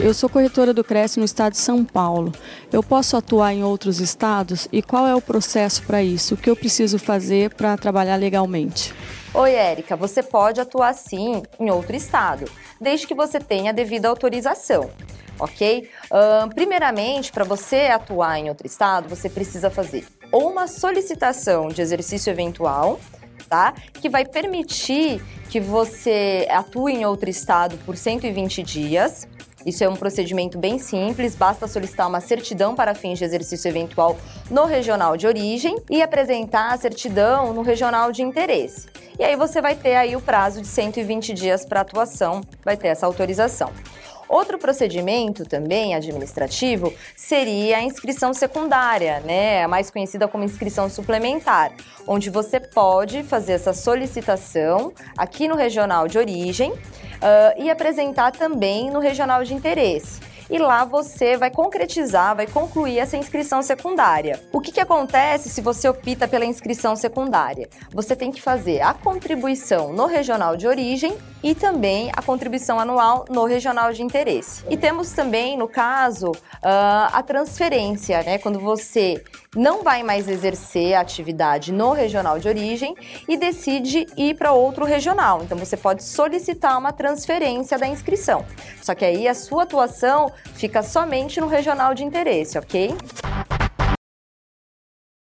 Eu sou corretora do Cresce no estado de São Paulo. Eu posso atuar em outros estados e qual é o processo para isso? O que eu preciso fazer para trabalhar legalmente? Oi, Érica, você pode atuar sim em outro estado, desde que você tenha a devida autorização ok? Uh, primeiramente, para você atuar em outro estado, você precisa fazer ou uma solicitação de exercício eventual, tá? Que vai permitir que você atue em outro estado por 120 dias. Isso é um procedimento bem simples, basta solicitar uma certidão para fins de exercício eventual no regional de origem e apresentar a certidão no regional de interesse. E aí você vai ter aí o prazo de 120 dias para atuação, vai ter essa autorização. Outro procedimento também administrativo seria a inscrição secundária, né? A mais conhecida como inscrição suplementar, onde você pode fazer essa solicitação aqui no regional de origem uh, e apresentar também no regional de interesse e lá você vai concretizar, vai concluir essa inscrição secundária. O que, que acontece se você opta pela inscrição secundária? Você tem que fazer a contribuição no regional de origem e também a contribuição anual no regional de interesse. E temos também, no caso, ah, a transferência, né? Quando você não vai mais exercer a atividade no regional de origem e decide ir para outro regional. Então você pode solicitar uma transferência da inscrição. Só que aí a sua atuação fica somente no regional de interesse, ok?